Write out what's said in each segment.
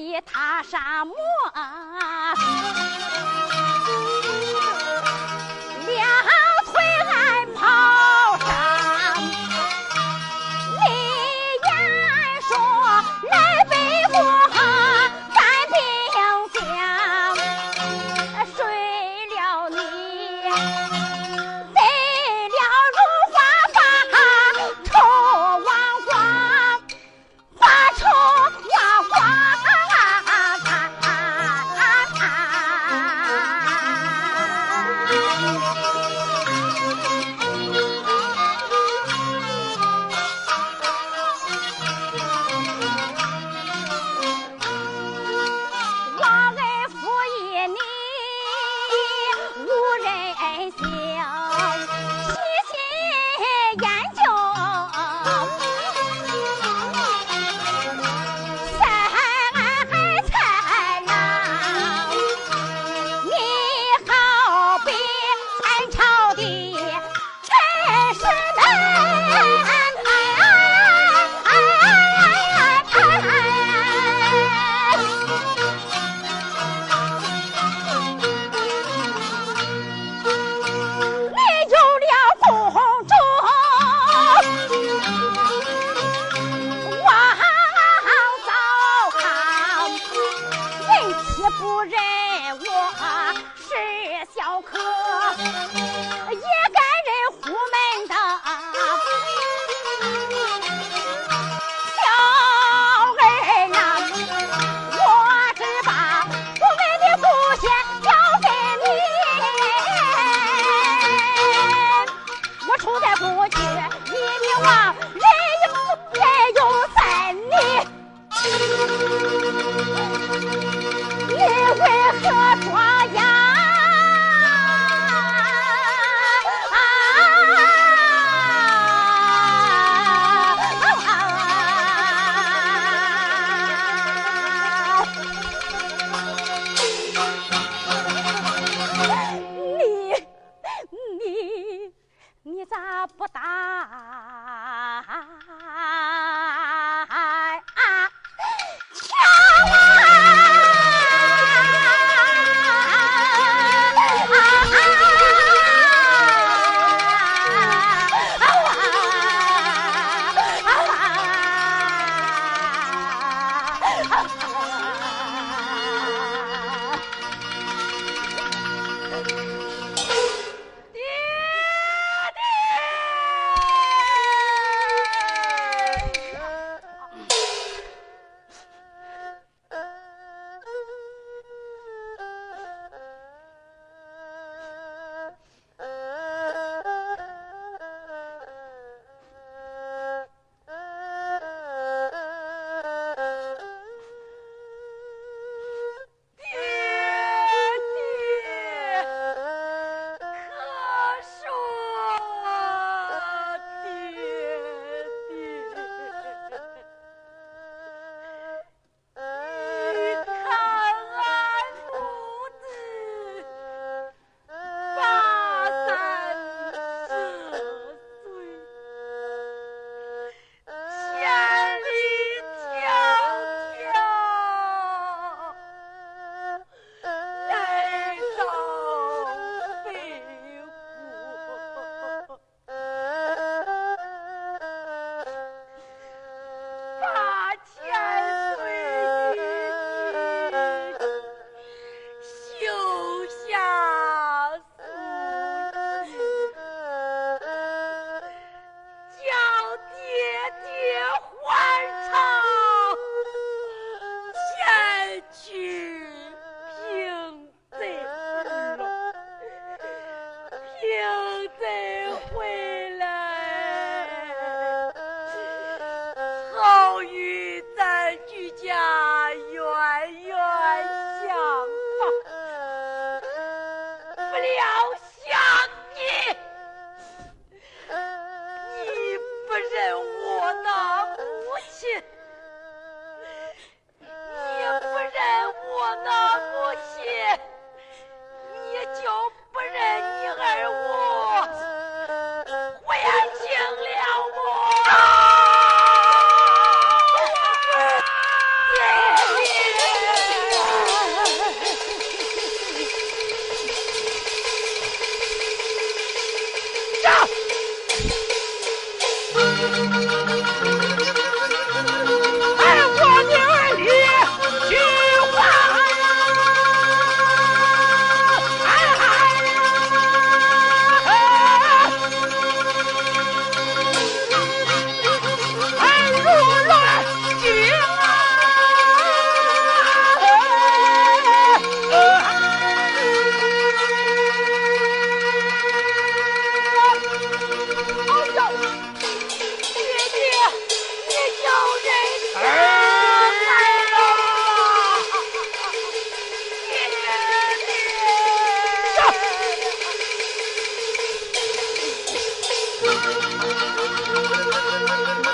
你踏沙漠。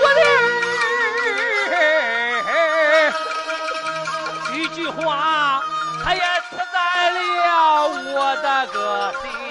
我的一句话，他也吃在了我的个心。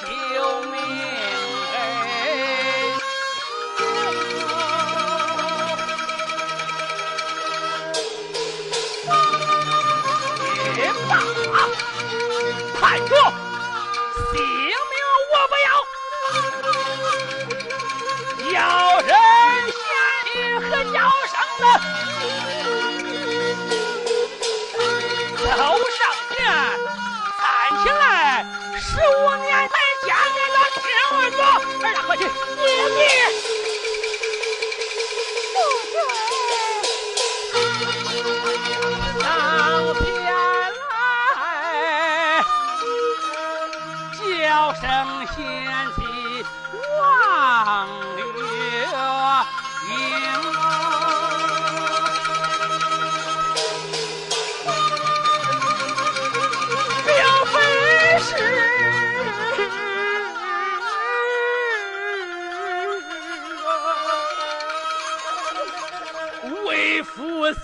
救命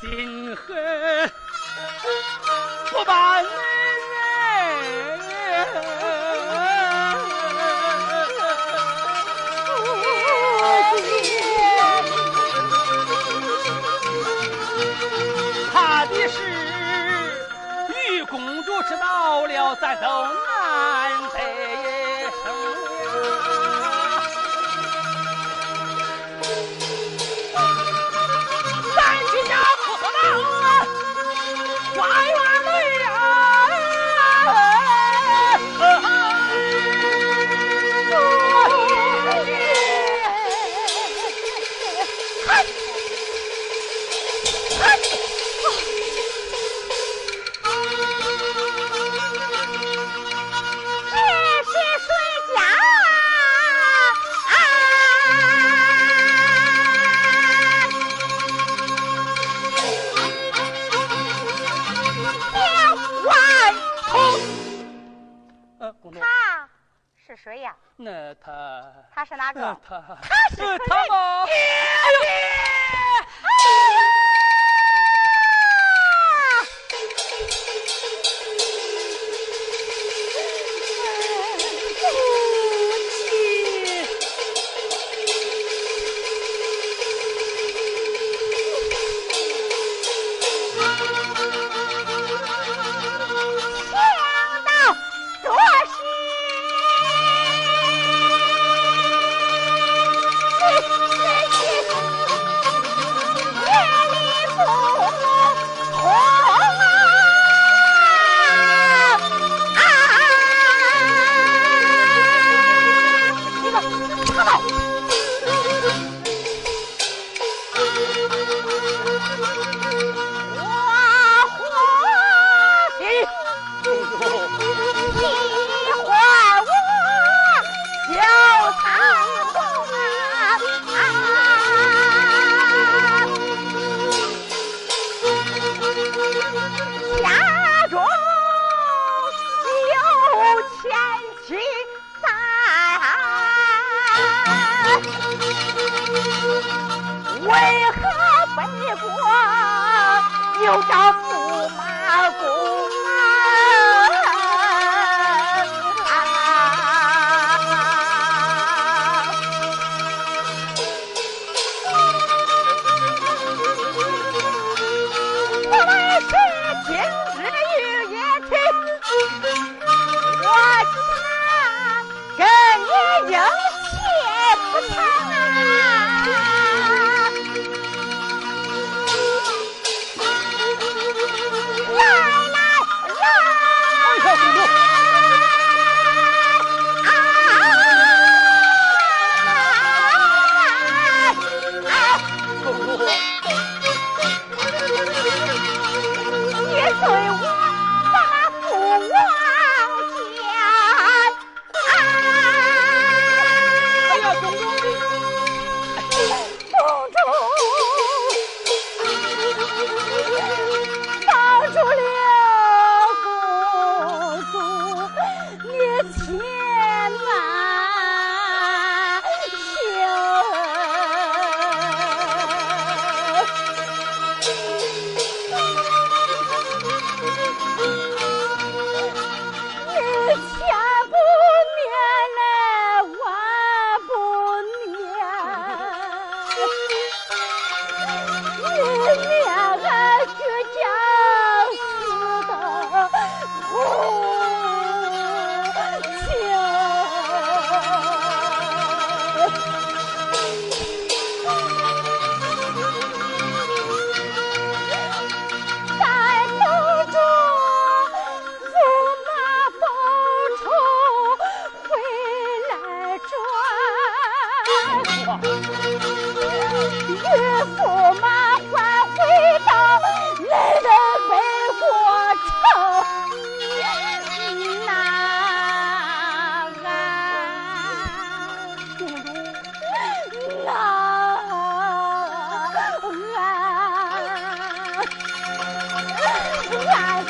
心狠不把男人。抛怕的是玉公主知道了再等。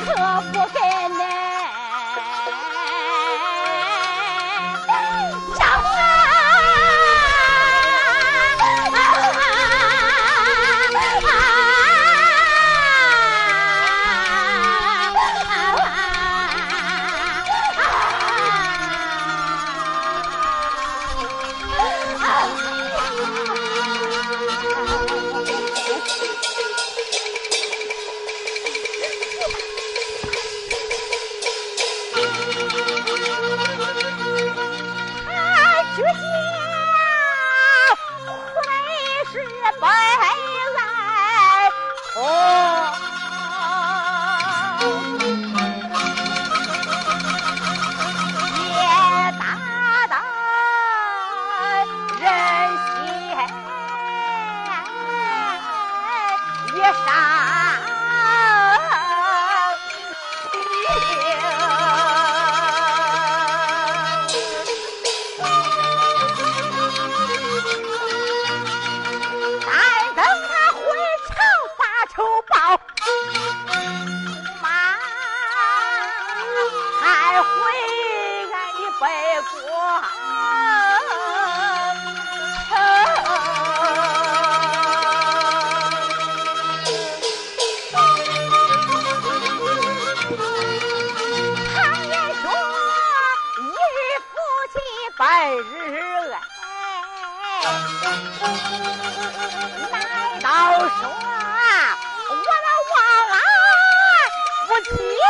可不可？日哎难道说我那王恩我义